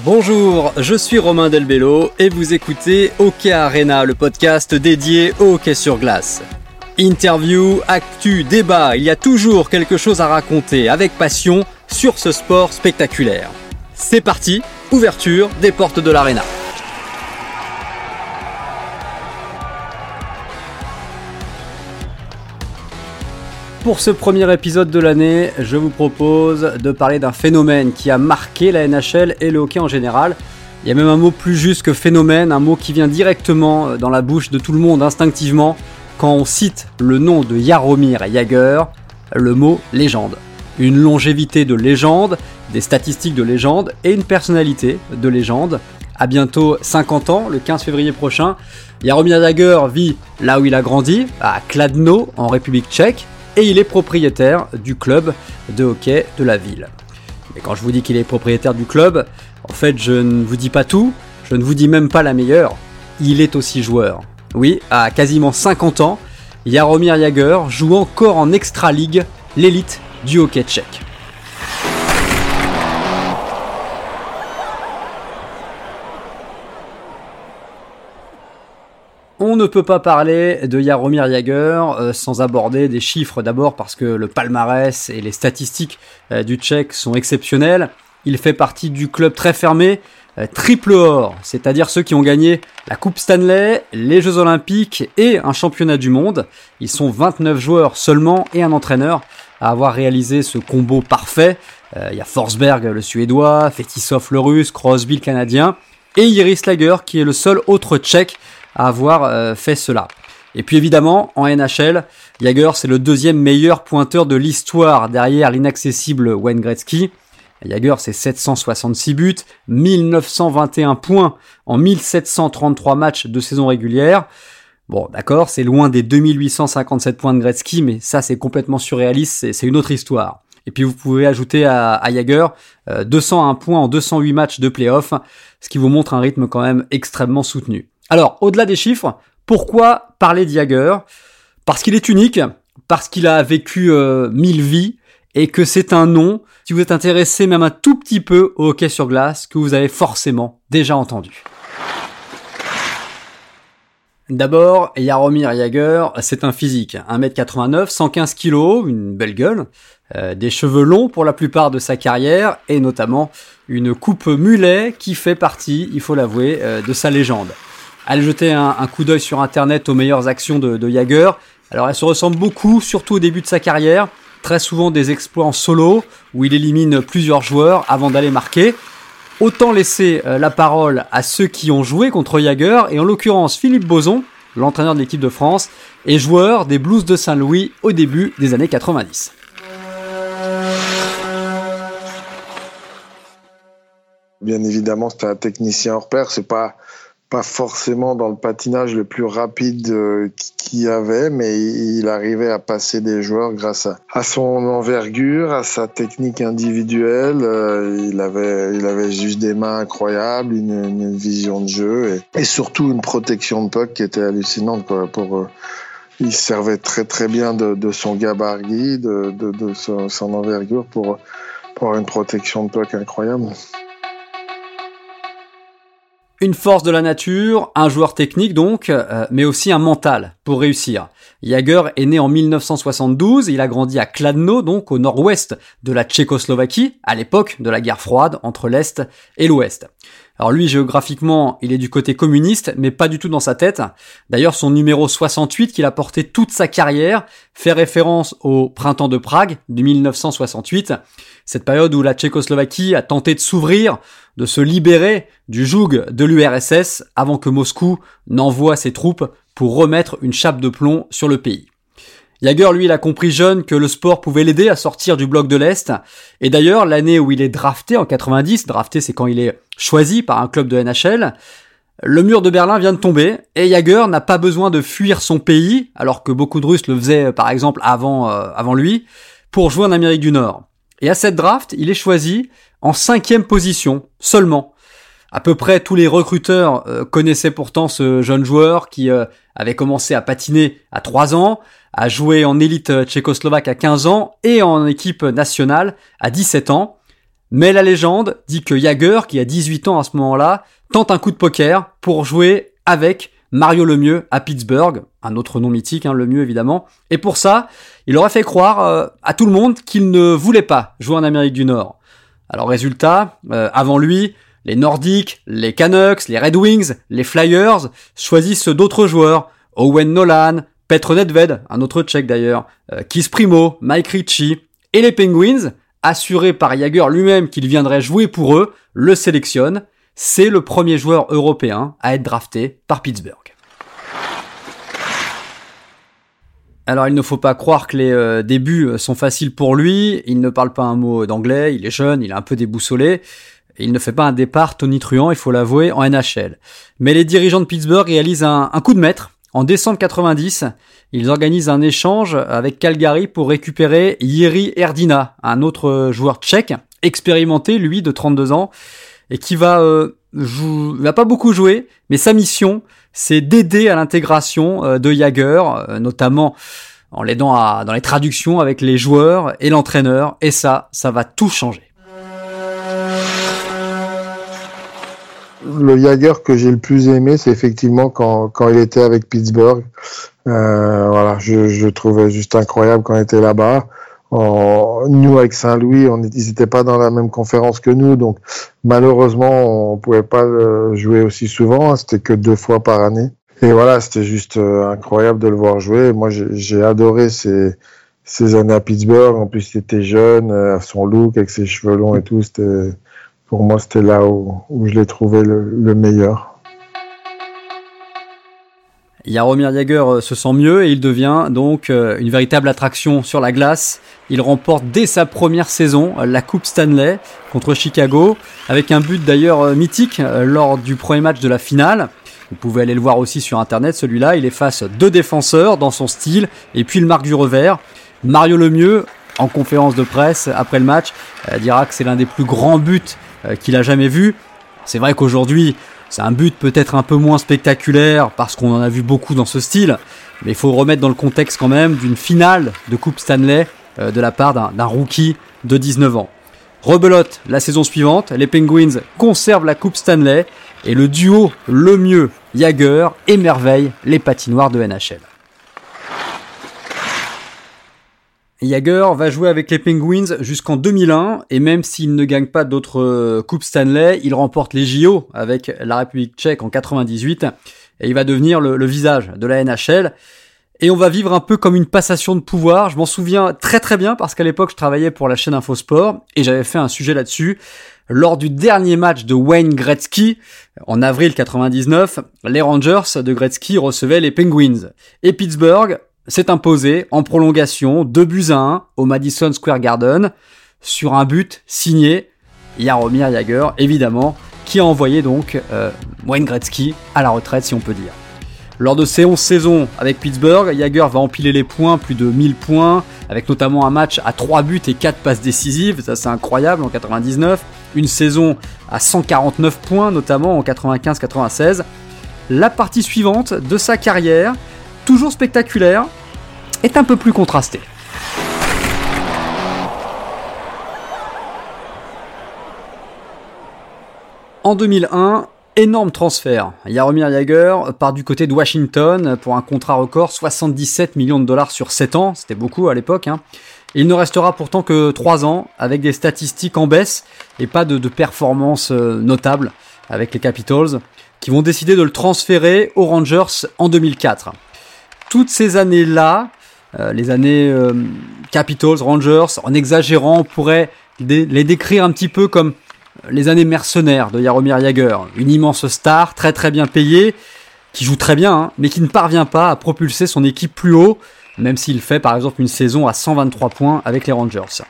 Bonjour, je suis Romain Delbello et vous écoutez Hockey Arena, le podcast dédié au hockey sur glace. Interview, actu, débat, il y a toujours quelque chose à raconter avec passion sur ce sport spectaculaire. C'est parti, ouverture des portes de l'arena. Pour ce premier épisode de l'année, je vous propose de parler d'un phénomène qui a marqué la NHL et le hockey en général. Il y a même un mot plus juste que phénomène, un mot qui vient directement dans la bouche de tout le monde instinctivement quand on cite le nom de Jaromir Jagr, le mot légende. Une longévité de légende, des statistiques de légende et une personnalité de légende. À bientôt 50 ans, le 15 février prochain, Jaromir Jagr vit là où il a grandi, à Kladno, en République tchèque et il est propriétaire du club de hockey de la ville. Mais quand je vous dis qu'il est propriétaire du club, en fait je ne vous dis pas tout, je ne vous dis même pas la meilleure, il est aussi joueur. Oui, à quasiment 50 ans, Jaromir Jagr joue encore en Extra League, l'élite du hockey tchèque. On ne peut pas parler de Jaromir Jagr euh, sans aborder des chiffres d'abord parce que le palmarès et les statistiques euh, du Tchèque sont exceptionnels. Il fait partie du club très fermé, euh, triple or, c'est-à-dire ceux qui ont gagné la Coupe Stanley, les Jeux Olympiques et un championnat du monde. Ils sont 29 joueurs seulement et un entraîneur à avoir réalisé ce combo parfait. Il y a Forsberg le Suédois, Fetisov le Russe, Crosby le Canadien et Iris Lager qui est le seul autre Tchèque à avoir euh, fait cela. Et puis évidemment, en NHL, Jagger c'est le deuxième meilleur pointeur de l'histoire derrière l'inaccessible Wayne Gretzky. Jagger c'est 766 buts, 1921 points en 1733 matchs de saison régulière. Bon, d'accord, c'est loin des 2857 points de Gretzky, mais ça c'est complètement surréaliste, c'est une autre histoire. Et puis vous pouvez ajouter à, à Jagger 201 points en 208 matchs de playoff, ce qui vous montre un rythme quand même extrêmement soutenu. Alors, au-delà des chiffres, pourquoi parler d'Jagger? Parce qu'il est unique, parce qu'il a vécu euh, mille vies, et que c'est un nom, si vous êtes intéressé même un tout petit peu au hockey sur glace, que vous avez forcément déjà entendu. D'abord, Jaromir Jagger, c'est un physique. 1m89, 115 kg, une belle gueule, euh, des cheveux longs pour la plupart de sa carrière, et notamment une coupe mulet qui fait partie, il faut l'avouer, euh, de sa légende. Allez jeter un, coup d'œil sur internet aux meilleures actions de, de Jagger. Alors elle se ressemble beaucoup, surtout au début de sa carrière. Très souvent des exploits en solo, où il élimine plusieurs joueurs avant d'aller marquer. Autant laisser euh, la parole à ceux qui ont joué contre Jagger, et en l'occurrence Philippe Boson, l'entraîneur de l'équipe de France, et joueur des Blues de Saint-Louis au début des années 90. Bien évidemment, c'est un technicien hors pair, c'est pas pas forcément dans le patinage le plus rapide euh, qu'il avait, mais il arrivait à passer des joueurs grâce à, son envergure, à sa technique individuelle. Euh, il avait, il avait juste des mains incroyables, une, vision de jeu et, surtout une protection de puck qui était hallucinante. Pour, euh, il servait très très bien de, son gabarit, de, de, son, son, envergure pour, pour une protection de puck incroyable. Une force de la nature, un joueur technique donc, euh, mais aussi un mental pour réussir. Jager est né en 1972, il a grandi à Kladno, donc au nord-ouest de la Tchécoslovaquie, à l'époque de la guerre froide entre l'Est et l'Ouest. Alors lui, géographiquement, il est du côté communiste, mais pas du tout dans sa tête. D'ailleurs, son numéro 68 qu'il a porté toute sa carrière fait référence au printemps de Prague de 1968, cette période où la Tchécoslovaquie a tenté de s'ouvrir, de se libérer du joug de l'URSS avant que Moscou n'envoie ses troupes pour remettre une chape de plomb sur le pays. Jagger, lui, il a compris jeune que le sport pouvait l'aider à sortir du bloc de l'Est. Et d'ailleurs, l'année où il est drafté, en 90, drafté c'est quand il est choisi par un club de NHL, le mur de Berlin vient de tomber et Jagger n'a pas besoin de fuir son pays, alors que beaucoup de Russes le faisaient par exemple avant, euh, avant lui, pour jouer en Amérique du Nord. Et à cette draft, il est choisi en cinquième position seulement. À peu près tous les recruteurs euh, connaissaient pourtant ce jeune joueur qui euh, avait commencé à patiner à 3 ans, a joué en élite tchécoslovaque à 15 ans et en équipe nationale à 17 ans. Mais la légende dit que Jagger, qui a 18 ans à ce moment-là, tente un coup de poker pour jouer avec Mario Lemieux à Pittsburgh, un autre nom mythique, hein, Lemieux évidemment. Et pour ça, il aurait fait croire euh, à tout le monde qu'il ne voulait pas jouer en Amérique du Nord. Alors résultat, euh, avant lui, les Nordiques, les Canucks, les Red Wings, les Flyers choisissent d'autres joueurs, Owen Nolan, Petr Nedved, un autre tchèque d'ailleurs, euh, Keith Primo, Mike Ritchie, et les Penguins, assurés par Jagger lui-même qu'il viendrait jouer pour eux, le sélectionnent. C'est le premier joueur européen à être drafté par Pittsburgh. Alors il ne faut pas croire que les euh, débuts euh, sont faciles pour lui, il ne parle pas un mot d'anglais, il est jeune, il est un peu déboussolé, il ne fait pas un départ tonitruant, il faut l'avouer, en NHL. Mais les dirigeants de Pittsburgh réalisent un, coup de maître. En décembre 90, ils organisent un échange avec Calgary pour récupérer Yeri Erdina, un autre joueur tchèque, expérimenté, lui, de 32 ans, et qui va, euh, va pas beaucoup jouer, mais sa mission, c'est d'aider à l'intégration euh, de Jagger, euh, notamment en l'aidant dans les traductions avec les joueurs et l'entraîneur, et ça, ça va tout changer. Le Jagger que j'ai le plus aimé, c'est effectivement quand, quand il était avec Pittsburgh. Euh, voilà, je, je trouvais juste incroyable quand il était là-bas nous avec Saint-Louis, on ils n'étaient pas dans la même conférence que nous, donc malheureusement on pouvait pas jouer aussi souvent. Hein, c'était que deux fois par année. Et voilà, c'était juste euh, incroyable de le voir jouer. Moi, j'ai adoré ces, ces années à Pittsburgh. En plus, il était jeune, euh, son look avec ses cheveux longs et tout. C'était pour moi, c'était là où, je l'ai trouvé le, le meilleur. Jaromir Jagger euh, se sent mieux et il devient donc euh, une véritable attraction sur la glace. Il remporte dès sa première saison euh, la Coupe Stanley contre Chicago, avec un but d'ailleurs mythique lors du premier match de la finale. Vous pouvez aller le voir aussi sur internet, celui-là. Il efface deux défenseurs dans son style et puis il marque du revers. Mario Lemieux, en conférence de presse après le match, dira que c'est l'un des plus grands buts qu'il a jamais vu. C'est vrai qu'aujourd'hui, c'est un but peut-être un peu moins spectaculaire parce qu'on en a vu beaucoup dans ce style, mais il faut remettre dans le contexte quand même d'une finale de Coupe Stanley euh, de la part d'un rookie de 19 ans. Rebelote la saison suivante, les Penguins conservent la Coupe Stanley et le duo le mieux Jagger émerveille les patinoires de NHL. Jagger va jouer avec les Penguins jusqu'en 2001 et même s'il ne gagne pas d'autres euh, coupes Stanley, il remporte les JO avec la République tchèque en 98 et il va devenir le, visage de la NHL. Et on va vivre un peu comme une passation de pouvoir. Je m'en souviens très très bien parce qu'à l'époque je travaillais pour la chaîne Infosport et j'avais fait un sujet là-dessus. Lors du dernier match de Wayne Gretzky, en avril 99, les Rangers de Gretzky recevaient les Penguins. Et Pittsburgh s'est imposé en prolongation 2 buts à 1 au Madison Square Garden sur un but signé Jaromir Jagger, évidemment, qui a envoyé donc euh, Wayne Gretzky à la retraite, si on peut dire. Lors de ces 11 saisons avec Pittsburgh, Jagger va empiler les points, plus de 1000 points, avec notamment un match à 3 buts et 4 passes décisives, ça c'est incroyable en 99, une saison à 149 points, notamment en 95-96. La partie suivante de sa carrière, toujours spectaculaire, est un peu plus contrastée. En 2001, énorme transfert. Jaromir Jagr part du côté de Washington pour un contrat record 77 millions de dollars sur 7 ans, c'était beaucoup à l'époque. Hein. Il ne restera pourtant que 3 ans avec des statistiques en baisse et pas de, de performances euh, notables avec les Capitals qui vont décider de le transférer aux Rangers en 2004 toutes ces années-là, euh, les années euh, Capitals, Rangers, en exagérant, on pourrait les décrire un petit peu comme les années mercenaires de Jaromir Jagr. Une immense star, très très bien payée, qui joue très bien, hein, mais qui ne parvient pas à propulser son équipe plus haut, même s'il fait par exemple une saison à 123 points avec les Rangers.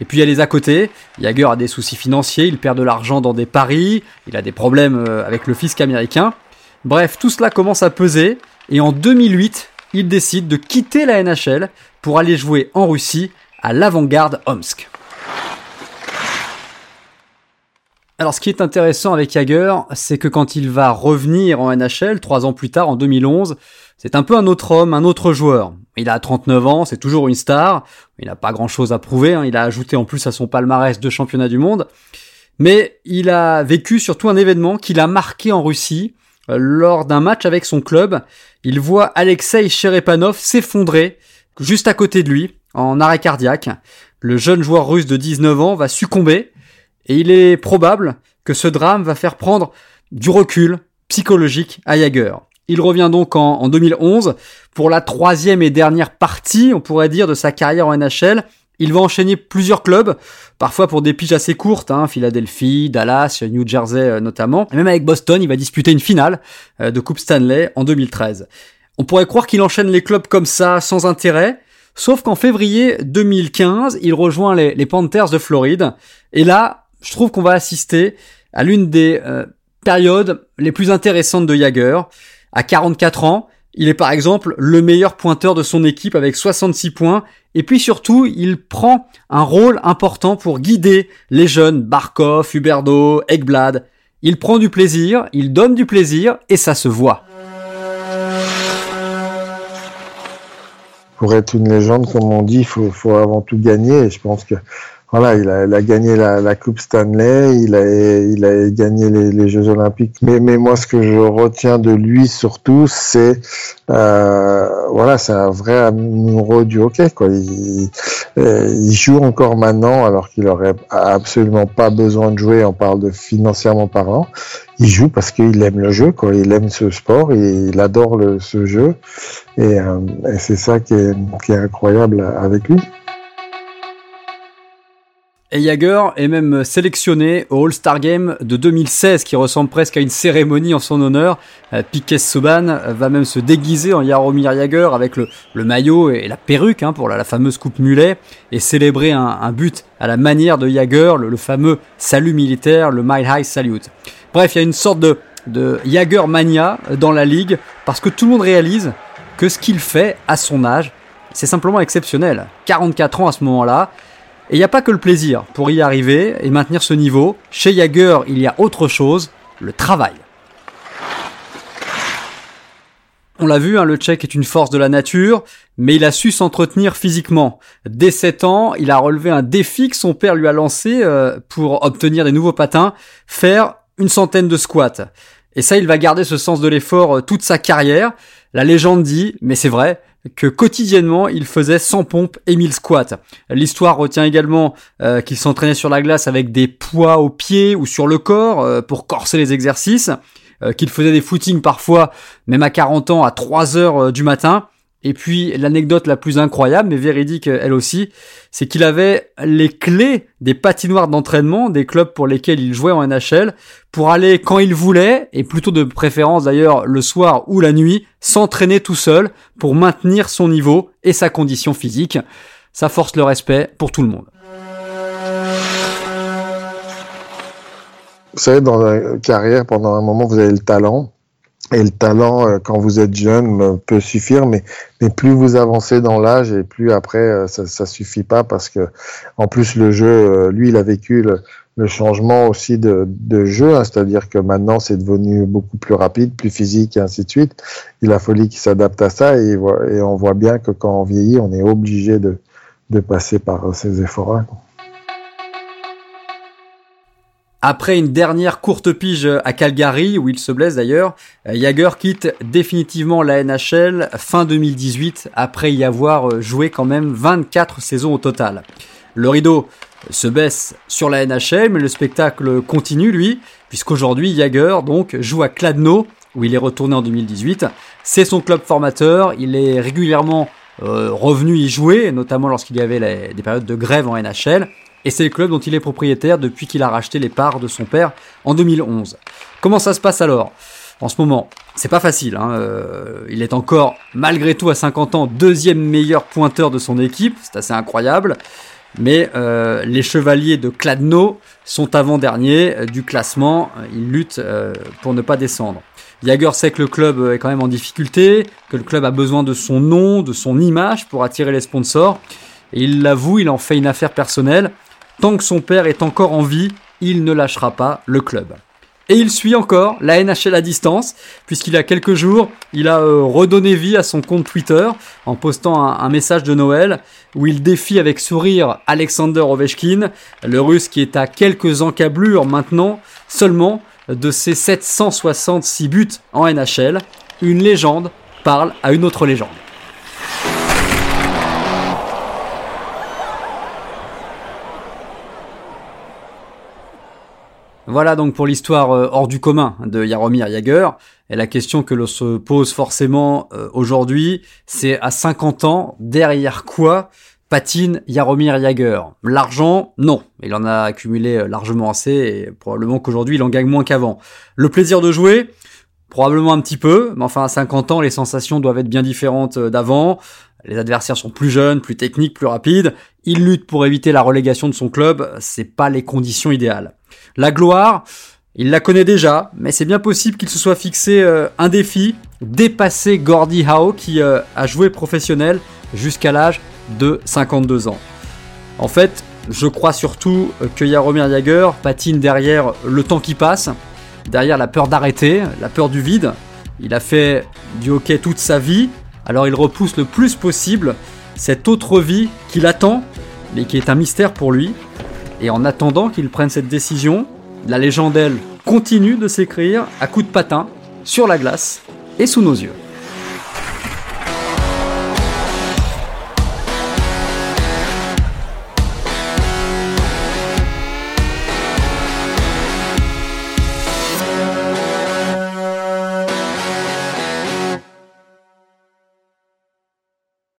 Et puis il y a les à côté, Jagr a des soucis financiers, il perd de l'argent dans des paris, il a des problèmes euh, avec le fisc américain. Bref, tout cela commence à peser, et en 2008, il décide de quitter la NHL pour aller jouer en Russie à l'avant-garde Omsk. Alors ce qui est intéressant avec Jagger, c'est que quand il va revenir en NHL, trois ans plus tard, en 2011, C'est un peu un autre homme, un autre joueur. Il a 39 ans, c'est toujours une star. Il n'a pas grand-chose à prouver. Hein. Il a ajouté en plus à son palmarès deux championnats du monde. Mais il a vécu surtout un événement qui l'a marqué en Russie. Lors d'un match avec son club, il voit Alexei Cherepanov s'effondrer juste à côté de lui, en arrêt cardiaque. Le jeune joueur russe de 19 ans va succomber et il est probable que ce drame va faire prendre du recul psychologique à Jagger. Il revient donc en, 2011 pour la troisième et dernière partie, on pourrait dire, de sa carrière en NHL. Il va enchaîner plusieurs clubs, parfois pour des piges assez courtes, hein, Philadelphie, Dallas, New Jersey euh, notamment. Et même avec Boston, il va disputer une finale euh, de Coupe Stanley en 2013. On pourrait croire qu'il enchaîne les clubs comme ça, sans intérêt, sauf qu'en février 2015, il rejoint les, Panthers de Floride. Et là, je trouve qu'on va assister à l'une des euh, périodes les plus intéressantes de Jagger. À 44 ans, il est par exemple le meilleur pointeur de son équipe avec 66 points. Et puis surtout, il prend un rôle important pour guider les jeunes Barkov, Huberdo, Ekblad. Il prend du plaisir, il donne du plaisir et ça se voit. Pour être une légende, comme on dit, il faut, faut avant tout gagner. Et je pense que voilà, il a, il a gagné la, la, Coupe Stanley, il a, il a gagné les, les, Jeux Olympiques. Mais, mais moi, ce que je retiens de lui surtout, c'est euh, voilà, c'est un vrai amoureux du hockey. Quoi. Il, euh, il joue encore maintenant, alors qu'il aurait absolument pas besoin de jouer. On parle de financièrement parlant. Il joue parce qu'il aime le jeu, quoi. Il aime ce sport, il adore le, ce jeu, et, euh, et c'est ça qui est, qui est incroyable avec lui. Et Jagger est même sélectionné au All-Star Game de 2016 qui ressemble presque à une cérémonie en son honneur. Euh, Piquet Subban va même se déguiser en Jaromir Jagger avec le, maillot et la perruque hein, pour la, fameuse coupe mulet et célébrer un, but à la manière de Jagger, le, fameux salut militaire, le Mile High Salute. Bref, il y a une sorte de, de mania dans la ligue parce que tout le monde réalise que ce qu'il fait à son âge, c'est simplement exceptionnel. 44 ans à ce moment-là. Et il n'y a pas que le plaisir pour y arriver et maintenir ce niveau. Chez Jagger, il y a autre chose, le travail. On l'a vu, hein, le Tchèque est une force de la nature, mais il a su s'entretenir physiquement. Dès 7 ans, il a relevé un défi que son père lui a lancé euh, pour obtenir des nouveaux patins, faire une centaine de squats. Et ça, il va garder ce sens de l'effort euh, toute sa carrière. La légende dit, mais c'est vrai, que quotidiennement il faisait 100 pompes et 1000 squats. L'histoire retient également euh, qu'il s'entraînait sur la glace avec des poids aux pieds ou sur le corps euh, pour corser les exercices, qu'il faisait des footings parfois même à 40 ans à 3 heures du matin et puis l'anecdote la plus incroyable, mais véridique elle aussi, c'est qu'il avait les clés des patinoires d'entraînement des clubs pour lesquels il jouait en NHL pour aller quand il voulait, et plutôt de préférence d'ailleurs le soir ou la nuit, s'entraîner tout seul pour maintenir son niveau et sa condition physique. Ça force le respect pour tout le monde. Vous savez, dans la carrière, pendant un moment, vous avez le talent et le talent, euh, quand vous êtes jeune, euh, peut suffire, mais, mais plus vous avancez dans l'âge et plus après, euh, ça, ça suffit pas parce que, en plus, le jeu, lui, il a vécu le, le changement aussi de, de jeu, hein, c'est-à-dire que maintenant, c'est devenu beaucoup plus rapide, plus physique et ainsi de suite. Il a fallu qu'il s'adapte à ça et, et, on voit bien que quand on vieillit, on est obligé de, de passer par ces efforts-là. Après une dernière courte pige à Calgary, où il se blesse d'ailleurs, Jagger quitte définitivement la NHL fin 2018, après y avoir joué quand même 24 saisons au total. Le rideau se baisse sur la NHL, mais le spectacle continue lui, puisqu'aujourd'hui Jagger donc joue à Kladno, où il est retourné en 2018. C'est son club formateur, il est régulièrement euh, revenu y jouer, notamment lorsqu'il y avait des périodes de grève en NHL et c'est le club dont il est propriétaire depuis qu'il a racheté les parts de son père en 2011. Comment ça se passe alors? En ce moment C'est pas facile. Hein. Euh, il est encore, malgré tout, à 50 ans, deuxième meilleur pointeur de son équipe. C'est assez incroyable. Mais euh, les chevaliers de Kladno sont avant-derniers euh, du classement. Ils luttent pour ne pas descendre. Jagger sait que le club est quand même en difficulté, que le club a besoin de son nom, de son image pour attirer les sponsors. Et il l'avoue, il en fait une affaire personnelle. Tant que son père est encore en vie, il ne lâchera pas le club. Et il suit encore la NHL à distance, puisqu'il y a quelques jours, il a euh, redonné vie à son compte Twitter en postant un, message de Noël où il défie avec sourire Alexander Ovechkin, le russe qui est à quelques encablures maintenant seulement de ses 766 buts en NHL. Une légende parle à une autre légende. Voilà donc pour l'histoire euh, hors du commun de Jaromir Jagr. Et la question que l'on se pose forcément euh, aujourd'hui, c'est à 50 ans, derrière quoi patine Jaromir Jagr? L'argent, non. Il en a accumulé euh, largement assez et probablement qu'aujourd'hui il en gagne moins qu'avant. Le plaisir de jouer? Probablement un petit peu, mais enfin à 50 ans les sensations doivent être bien différentes d'avant. Les adversaires sont plus jeunes, plus techniques, plus rapides. Il lutte pour éviter la relégation de son club, c'est pas les conditions idéales. La gloire, il la connaît déjà, mais c'est bien possible qu'il se soit fixé euh, un défi, dépasser Gordy Howe qui euh, a joué professionnel jusqu'à l'âge de 52 ans. En fait, je crois surtout que Jaromir Jagr patine derrière le temps qui passe, derrière la peur d'arrêter, la peur du vide. Il a fait du hockey toute sa vie, alors il repousse le plus possible cette autre vie qui l'attend, mais qui est un mystère pour lui. Et en attendant qu'il prenne cette décision, la légende, elle, continue de s'écrire à coups de patin, sur la glace et sous nos yeux.